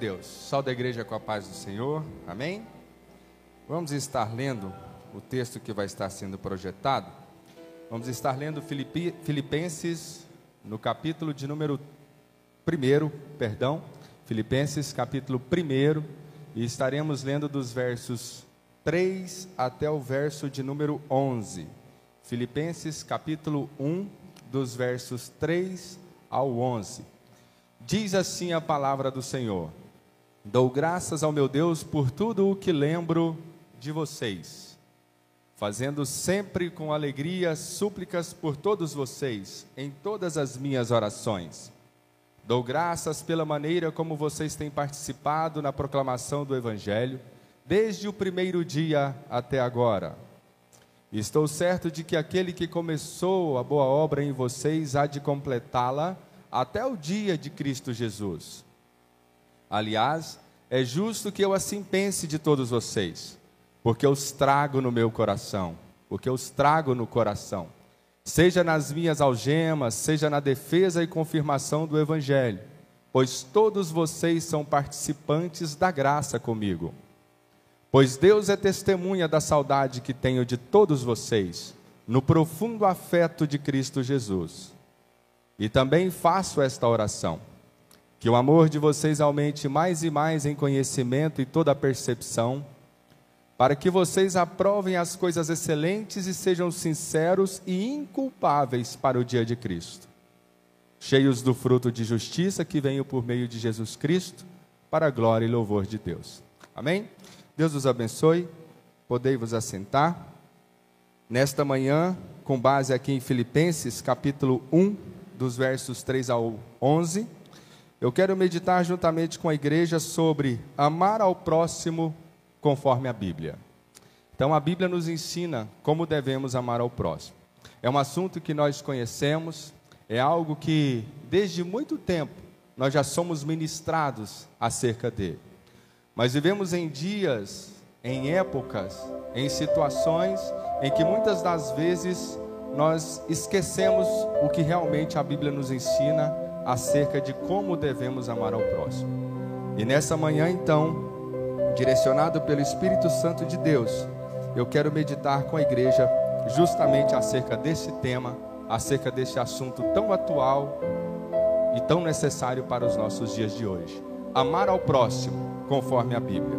A Deus. Salve da igreja com a paz do Senhor. Amém? Vamos estar lendo o texto que vai estar sendo projetado. Vamos estar lendo Filipi, Filipenses no capítulo de número 1, perdão, Filipenses capítulo 1, e estaremos lendo dos versos 3 até o verso de número 11. Filipenses capítulo 1, dos versos 3 ao 11. Diz assim a palavra do Senhor: Dou graças ao meu Deus por tudo o que lembro de vocês, fazendo sempre com alegria súplicas por todos vocês, em todas as minhas orações. Dou graças pela maneira como vocês têm participado na proclamação do Evangelho, desde o primeiro dia até agora. Estou certo de que aquele que começou a boa obra em vocês há de completá-la até o dia de Cristo Jesus. Aliás, é justo que eu assim pense de todos vocês, porque os trago no meu coração, porque os trago no coração, seja nas minhas algemas, seja na defesa e confirmação do Evangelho, pois todos vocês são participantes da graça comigo. Pois Deus é testemunha da saudade que tenho de todos vocês, no profundo afeto de Cristo Jesus. E também faço esta oração: que o amor de vocês aumente mais e mais em conhecimento e toda percepção, para que vocês aprovem as coisas excelentes e sejam sinceros e inculpáveis para o dia de Cristo, cheios do fruto de justiça que venho por meio de Jesus Cristo, para a glória e louvor de Deus. Amém? Deus os abençoe. Podei vos assentar. Nesta manhã, com base aqui em Filipenses, capítulo 1, dos versos 3 ao 11, eu quero meditar juntamente com a igreja sobre amar ao próximo conforme a Bíblia. Então, a Bíblia nos ensina como devemos amar ao próximo. É um assunto que nós conhecemos, é algo que desde muito tempo nós já somos ministrados acerca dele. Mas vivemos em dias, em épocas, em situações em que muitas das vezes nós esquecemos o que realmente a Bíblia nos ensina acerca de como devemos amar ao próximo. E nessa manhã, então, direcionado pelo Espírito Santo de Deus, eu quero meditar com a igreja justamente acerca desse tema, acerca desse assunto tão atual e tão necessário para os nossos dias de hoje. Amar ao próximo, conforme a Bíblia.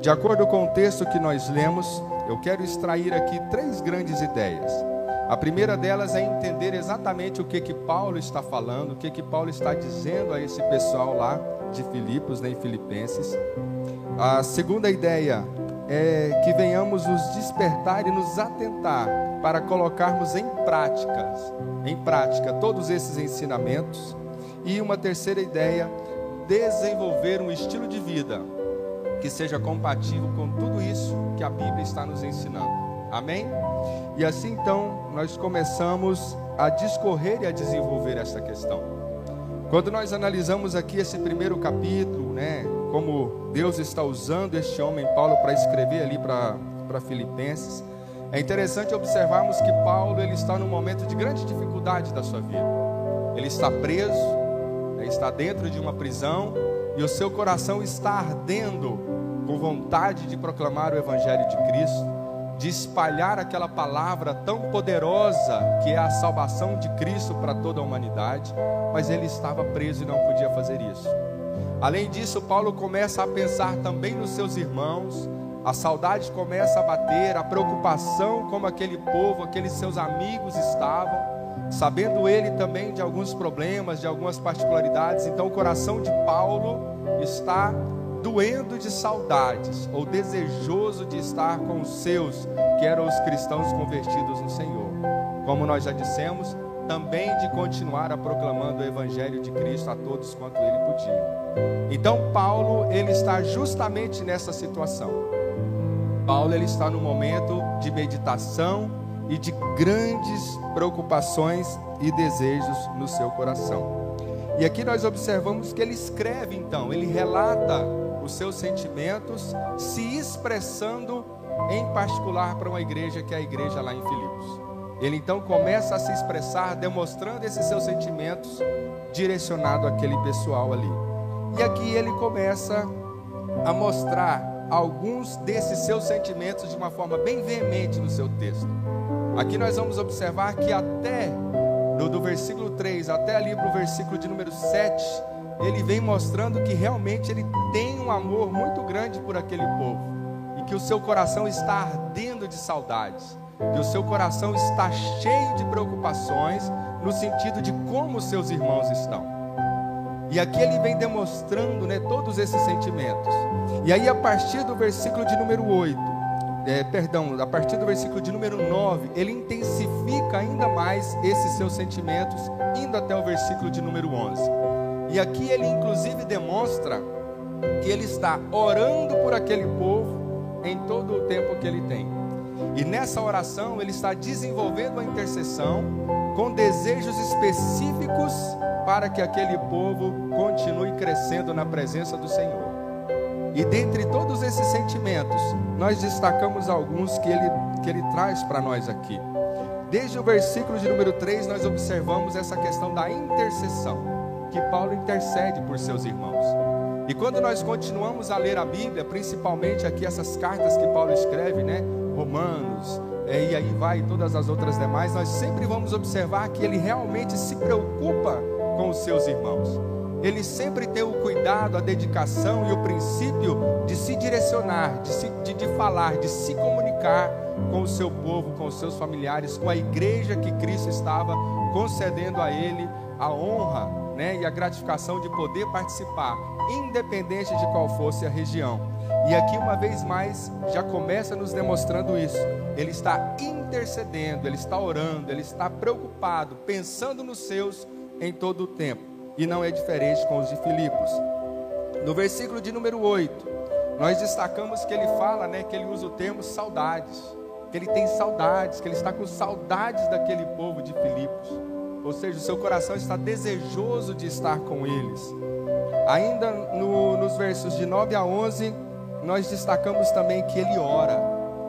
De acordo com o texto que nós lemos, eu quero extrair aqui três grandes ideias. A primeira delas é entender exatamente o que que Paulo está falando, o que que Paulo está dizendo a esse pessoal lá de Filipos, né, em Filipenses. A segunda ideia é que venhamos nos despertar e nos atentar para colocarmos em práticas, em prática todos esses ensinamentos. E uma terceira ideia, desenvolver um estilo de vida que seja compatível com tudo isso que a Bíblia está nos ensinando. Amém? E assim então nós começamos a discorrer e a desenvolver essa questão. Quando nós analisamos aqui esse primeiro capítulo, né, como Deus está usando este homem Paulo para escrever ali para Filipenses, é interessante observarmos que Paulo ele está num momento de grande dificuldade da sua vida. Ele está preso, né, está dentro de uma prisão e o seu coração está ardendo com vontade de proclamar o evangelho de Cristo de espalhar aquela palavra tão poderosa que é a salvação de Cristo para toda a humanidade, mas ele estava preso e não podia fazer isso. Além disso, Paulo começa a pensar também nos seus irmãos, a saudade começa a bater, a preocupação como aquele povo, aqueles seus amigos estavam, sabendo ele também de alguns problemas, de algumas particularidades, então o coração de Paulo está doendo de saudades ou desejoso de estar com os seus, que eram os cristãos convertidos no Senhor. Como nós já dissemos, também de continuar a proclamando o evangelho de Cristo a todos quanto ele podia. Então Paulo, ele está justamente nessa situação. Paulo ele está no momento de meditação e de grandes preocupações e desejos no seu coração. E aqui nós observamos que ele escreve então, ele relata os seus sentimentos, se expressando em particular para uma igreja que é a igreja lá em Filipos. Ele então começa a se expressar, demonstrando esses seus sentimentos direcionado àquele pessoal ali. E aqui ele começa a mostrar alguns desses seus sentimentos de uma forma bem veemente no seu texto. Aqui nós vamos observar que até do, do versículo 3 até ali para o versículo de número 7, ele vem mostrando que realmente ele tem um amor muito grande por aquele povo e que o seu coração está ardendo de saudades, que o seu coração está cheio de preocupações no sentido de como seus irmãos estão. E aqui ele vem demonstrando né, todos esses sentimentos. E aí, a partir do versículo de número 8, é, perdão, a partir do versículo de número 9, ele intensifica ainda mais esses seus sentimentos, indo até o versículo de número 11. E aqui ele, inclusive, demonstra que ele está orando por aquele povo em todo o tempo que ele tem. E nessa oração, ele está desenvolvendo a intercessão com desejos específicos para que aquele povo continue crescendo na presença do Senhor. E dentre todos esses sentimentos, nós destacamos alguns que ele, que ele traz para nós aqui. Desde o versículo de número 3, nós observamos essa questão da intercessão, que Paulo intercede por seus irmãos. E quando nós continuamos a ler a Bíblia, principalmente aqui essas cartas que Paulo escreve, né? Romanos, é, e aí vai todas as outras demais, nós sempre vamos observar que ele realmente se preocupa com os seus irmãos. Ele sempre tem o cuidado, a dedicação e o princípio de se direcionar, de, se, de, de falar, de se comunicar com o seu povo, com os seus familiares, com a igreja que Cristo estava concedendo a ele a honra né, e a gratificação de poder participar, independente de qual fosse a região. E aqui, uma vez mais, já começa nos demonstrando isso. Ele está intercedendo, ele está orando, ele está preocupado, pensando nos seus em todo o tempo. E não é diferente com os de Filipos. No versículo de número 8, nós destacamos que ele fala, né, que ele usa o termo saudades, que ele tem saudades, que ele está com saudades daquele povo de Filipos. Ou seja, o seu coração está desejoso de estar com eles. Ainda no, nos versos de 9 a 11, nós destacamos também que ele ora,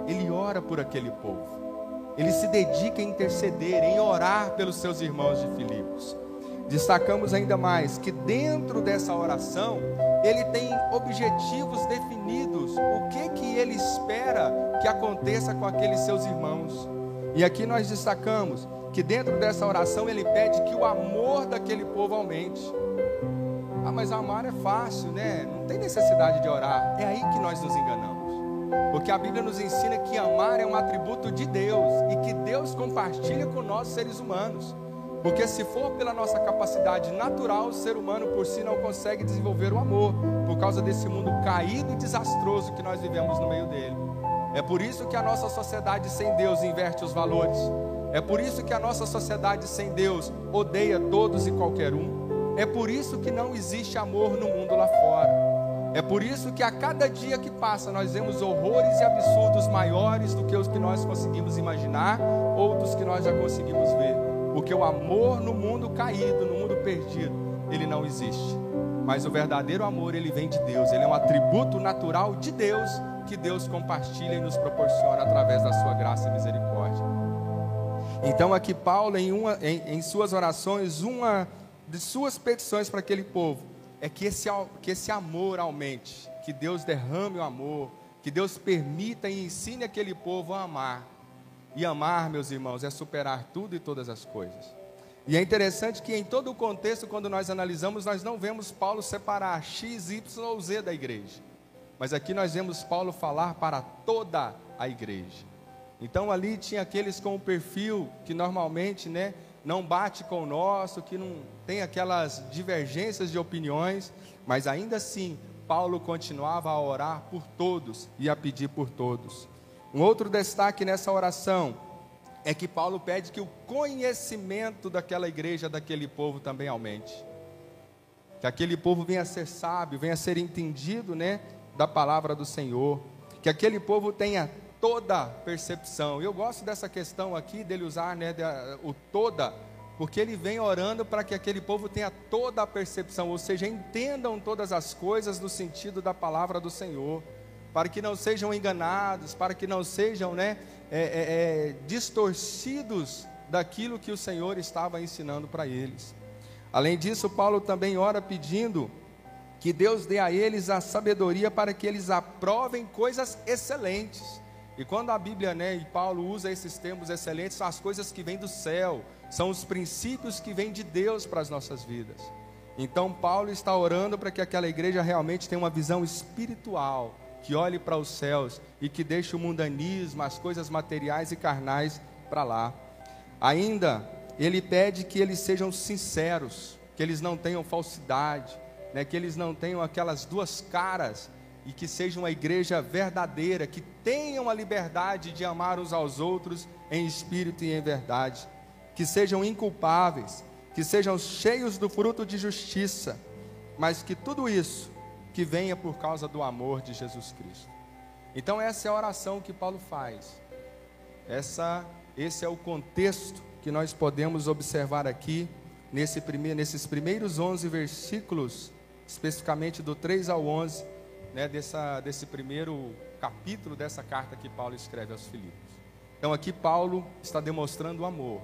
ele ora por aquele povo. Ele se dedica a interceder, em orar pelos seus irmãos de Filipos. Destacamos ainda mais que dentro dessa oração ele tem objetivos definidos, o que que ele espera que aconteça com aqueles seus irmãos. E aqui nós destacamos que dentro dessa oração ele pede que o amor daquele povo aumente. Ah, mas amar é fácil, né? Não tem necessidade de orar. É aí que nós nos enganamos. Porque a Bíblia nos ensina que amar é um atributo de Deus e que Deus compartilha com nós seres humanos. Porque se for pela nossa capacidade natural, o ser humano por si não consegue desenvolver o amor, por causa desse mundo caído e desastroso que nós vivemos no meio dele. É por isso que a nossa sociedade sem Deus inverte os valores. É por isso que a nossa sociedade sem Deus odeia todos e qualquer um. É por isso que não existe amor no mundo lá fora. É por isso que a cada dia que passa nós vemos horrores e absurdos maiores do que os que nós conseguimos imaginar ou dos que nós já conseguimos ver. Porque o amor no mundo caído, no mundo perdido, ele não existe. Mas o verdadeiro amor, ele vem de Deus. Ele é um atributo natural de Deus que Deus compartilha e nos proporciona através da sua graça e misericórdia. Então aqui Paulo em, uma, em, em suas orações, uma de suas petições para aquele povo é que esse, que esse amor aumente, que Deus derrame o amor, que Deus permita e ensine aquele povo a amar e amar, meus irmãos, é superar tudo e todas as coisas. E é interessante que em todo o contexto, quando nós analisamos, nós não vemos Paulo separar X, Y ou Z da igreja. Mas aqui nós vemos Paulo falar para toda a igreja. Então ali tinha aqueles com o perfil que normalmente, né, não bate com o nosso, que não tem aquelas divergências de opiniões, mas ainda assim Paulo continuava a orar por todos e a pedir por todos. Um outro destaque nessa oração é que Paulo pede que o conhecimento daquela igreja, daquele povo também aumente. Que aquele povo venha a ser sábio, venha a ser entendido, né, da palavra do Senhor. Que aquele povo tenha toda percepção. Eu gosto dessa questão aqui dele usar, né, o toda, porque ele vem orando para que aquele povo tenha toda a percepção, ou seja, entendam todas as coisas no sentido da palavra do Senhor para que não sejam enganados, para que não sejam né, é, é, é, distorcidos daquilo que o Senhor estava ensinando para eles. Além disso, Paulo também ora pedindo que Deus dê a eles a sabedoria para que eles aprovem coisas excelentes. E quando a Bíblia né, e Paulo usa esses termos excelentes, são as coisas que vêm do céu, são os princípios que vêm de Deus para as nossas vidas. Então Paulo está orando para que aquela igreja realmente tenha uma visão espiritual, que olhe para os céus e que deixe o mundanismo, as coisas materiais e carnais para lá. Ainda ele pede que eles sejam sinceros, que eles não tenham falsidade, né, que eles não tenham aquelas duas caras e que seja uma igreja verdadeira, que tenham a liberdade de amar uns aos outros em espírito e em verdade, que sejam inculpáveis, que sejam cheios do fruto de justiça, mas que tudo isso que venha por causa do amor de Jesus Cristo. Então essa é a oração que Paulo faz. Essa, esse é o contexto que nós podemos observar aqui nesse nesses primeiros 11 versículos, especificamente do 3 ao 11 né, dessa, desse primeiro capítulo dessa carta que Paulo escreve aos Filipos. Então aqui Paulo está demonstrando o amor,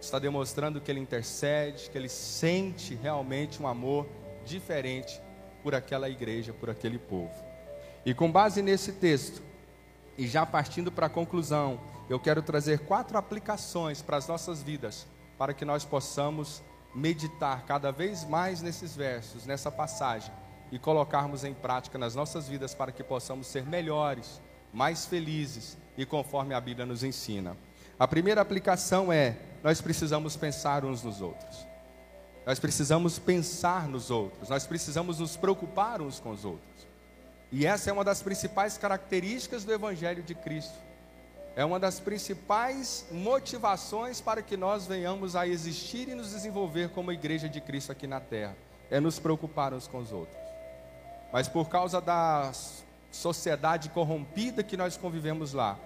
está demonstrando que ele intercede, que ele sente realmente um amor diferente por aquela igreja, por aquele povo. E com base nesse texto, e já partindo para a conclusão, eu quero trazer quatro aplicações para as nossas vidas, para que nós possamos meditar cada vez mais nesses versos, nessa passagem, e colocarmos em prática nas nossas vidas para que possamos ser melhores, mais felizes e conforme a Bíblia nos ensina. A primeira aplicação é: nós precisamos pensar uns nos outros. Nós precisamos pensar nos outros, nós precisamos nos preocupar uns com os outros. E essa é uma das principais características do Evangelho de Cristo. É uma das principais motivações para que nós venhamos a existir e nos desenvolver como igreja de Cristo aqui na terra. É nos preocupar uns com os outros mas por causa da sociedade corrompida que nós convivemos lá,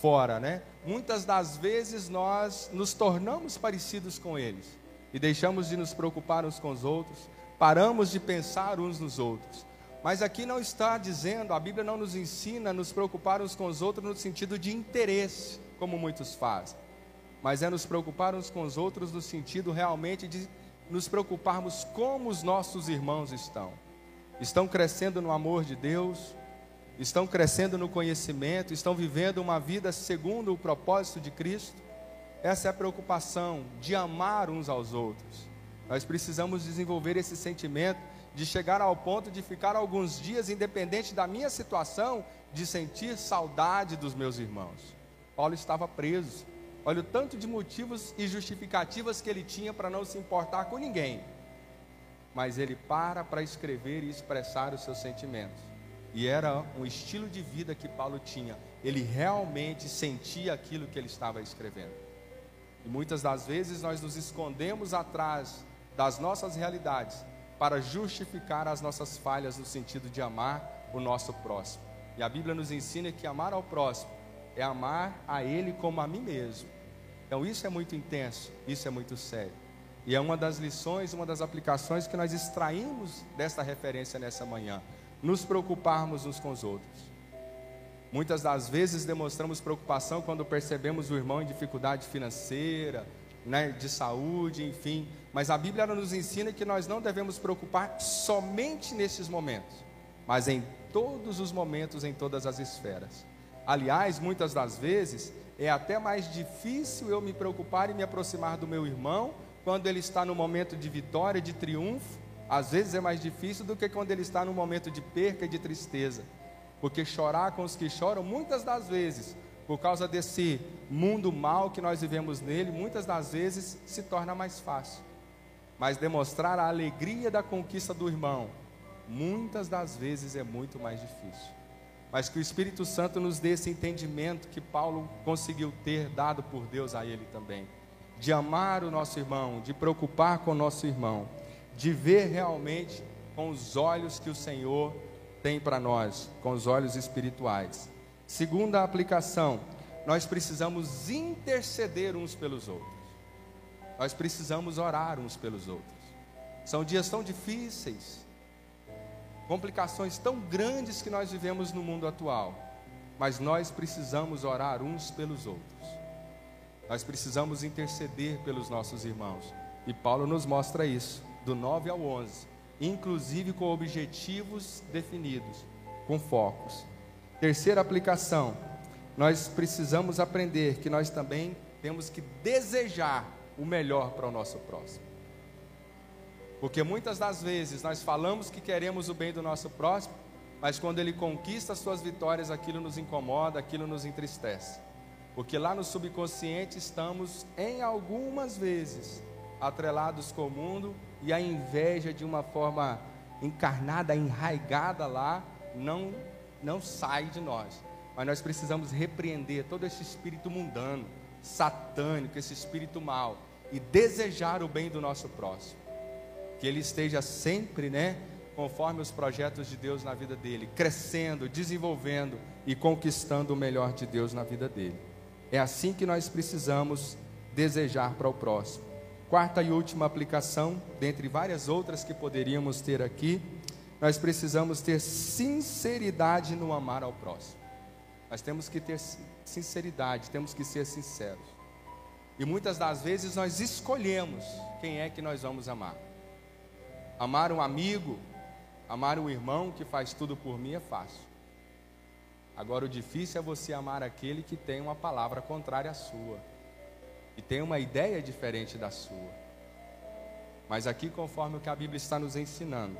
fora, né? Muitas das vezes nós nos tornamos parecidos com eles e deixamos de nos preocupar uns com os outros, paramos de pensar uns nos outros. Mas aqui não está dizendo, a Bíblia não nos ensina a nos preocupar uns com os outros no sentido de interesse, como muitos fazem, mas é nos preocupar uns com os outros no sentido realmente de nos preocuparmos como os nossos irmãos estão estão crescendo no amor de Deus, estão crescendo no conhecimento, estão vivendo uma vida segundo o propósito de Cristo. Essa é a preocupação de amar uns aos outros. Nós precisamos desenvolver esse sentimento de chegar ao ponto de ficar alguns dias, independente da minha situação, de sentir saudade dos meus irmãos. Paulo estava preso. Olha o tanto de motivos e justificativas que ele tinha para não se importar com ninguém mas ele para para escrever e expressar os seus sentimentos. E era um estilo de vida que Paulo tinha. Ele realmente sentia aquilo que ele estava escrevendo. E muitas das vezes nós nos escondemos atrás das nossas realidades para justificar as nossas falhas no sentido de amar o nosso próximo. E a Bíblia nos ensina que amar ao próximo é amar a ele como a mim mesmo. Então isso é muito intenso, isso é muito sério. E é uma das lições, uma das aplicações que nós extraímos desta referência nessa manhã. Nos preocuparmos uns com os outros. Muitas das vezes demonstramos preocupação quando percebemos o irmão em dificuldade financeira, né, de saúde, enfim. Mas a Bíblia nos ensina que nós não devemos preocupar somente nesses momentos, mas em todos os momentos, em todas as esferas. Aliás, muitas das vezes é até mais difícil eu me preocupar e me aproximar do meu irmão quando ele está no momento de vitória, de triunfo, às vezes é mais difícil do que quando ele está no momento de perca e de tristeza. Porque chorar com os que choram, muitas das vezes, por causa desse mundo mal que nós vivemos nele, muitas das vezes se torna mais fácil. Mas demonstrar a alegria da conquista do irmão, muitas das vezes é muito mais difícil. Mas que o Espírito Santo nos dê esse entendimento que Paulo conseguiu ter dado por Deus a ele também de amar o nosso irmão, de preocupar com o nosso irmão, de ver realmente com os olhos que o Senhor tem para nós, com os olhos espirituais. Segunda aplicação, nós precisamos interceder uns pelos outros. Nós precisamos orar uns pelos outros. São dias tão difíceis, complicações tão grandes que nós vivemos no mundo atual, mas nós precisamos orar uns pelos outros. Nós precisamos interceder pelos nossos irmãos. E Paulo nos mostra isso, do 9 ao 11. Inclusive com objetivos definidos, com focos. Terceira aplicação, nós precisamos aprender que nós também temos que desejar o melhor para o nosso próximo. Porque muitas das vezes nós falamos que queremos o bem do nosso próximo, mas quando ele conquista as suas vitórias, aquilo nos incomoda, aquilo nos entristece. Porque lá no subconsciente estamos, em algumas vezes, atrelados com o mundo e a inveja de uma forma encarnada, enraigada lá, não, não sai de nós. Mas nós precisamos repreender todo esse espírito mundano, satânico, esse espírito mau, e desejar o bem do nosso próximo. Que ele esteja sempre, né, conforme os projetos de Deus na vida dele, crescendo, desenvolvendo e conquistando o melhor de Deus na vida dele. É assim que nós precisamos desejar para o próximo. Quarta e última aplicação, dentre várias outras que poderíamos ter aqui, nós precisamos ter sinceridade no amar ao próximo. Nós temos que ter sinceridade, temos que ser sinceros. E muitas das vezes nós escolhemos quem é que nós vamos amar. Amar um amigo, amar um irmão que faz tudo por mim é fácil. Agora, o difícil é você amar aquele que tem uma palavra contrária à sua, e tem uma ideia diferente da sua. Mas aqui, conforme o que a Bíblia está nos ensinando,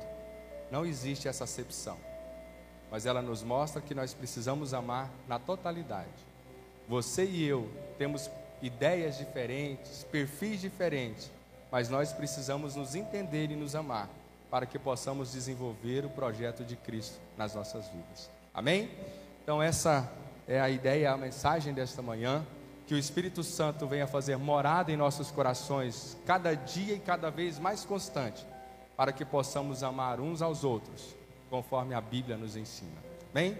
não existe essa acepção, mas ela nos mostra que nós precisamos amar na totalidade. Você e eu temos ideias diferentes, perfis diferentes, mas nós precisamos nos entender e nos amar para que possamos desenvolver o projeto de Cristo nas nossas vidas. Amém? Então, essa é a ideia, a mensagem desta manhã. Que o Espírito Santo venha fazer morada em nossos corações, cada dia e cada vez mais constante, para que possamos amar uns aos outros, conforme a Bíblia nos ensina. Amém?